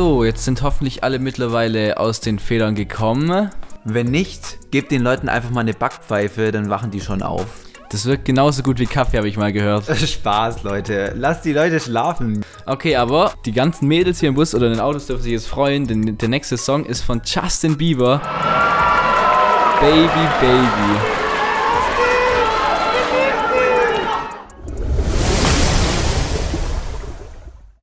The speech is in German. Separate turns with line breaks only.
So, jetzt sind hoffentlich alle mittlerweile aus den Federn gekommen.
Wenn nicht, gebt den Leuten einfach mal eine Backpfeife, dann wachen die schon auf.
Das wirkt genauso gut wie Kaffee, habe ich mal gehört.
Spaß, Leute. Lasst die Leute schlafen.
Okay, aber die ganzen Mädels hier im Bus oder in den Autos dürfen sich jetzt freuen, denn der nächste Song ist von Justin Bieber. Baby, Baby.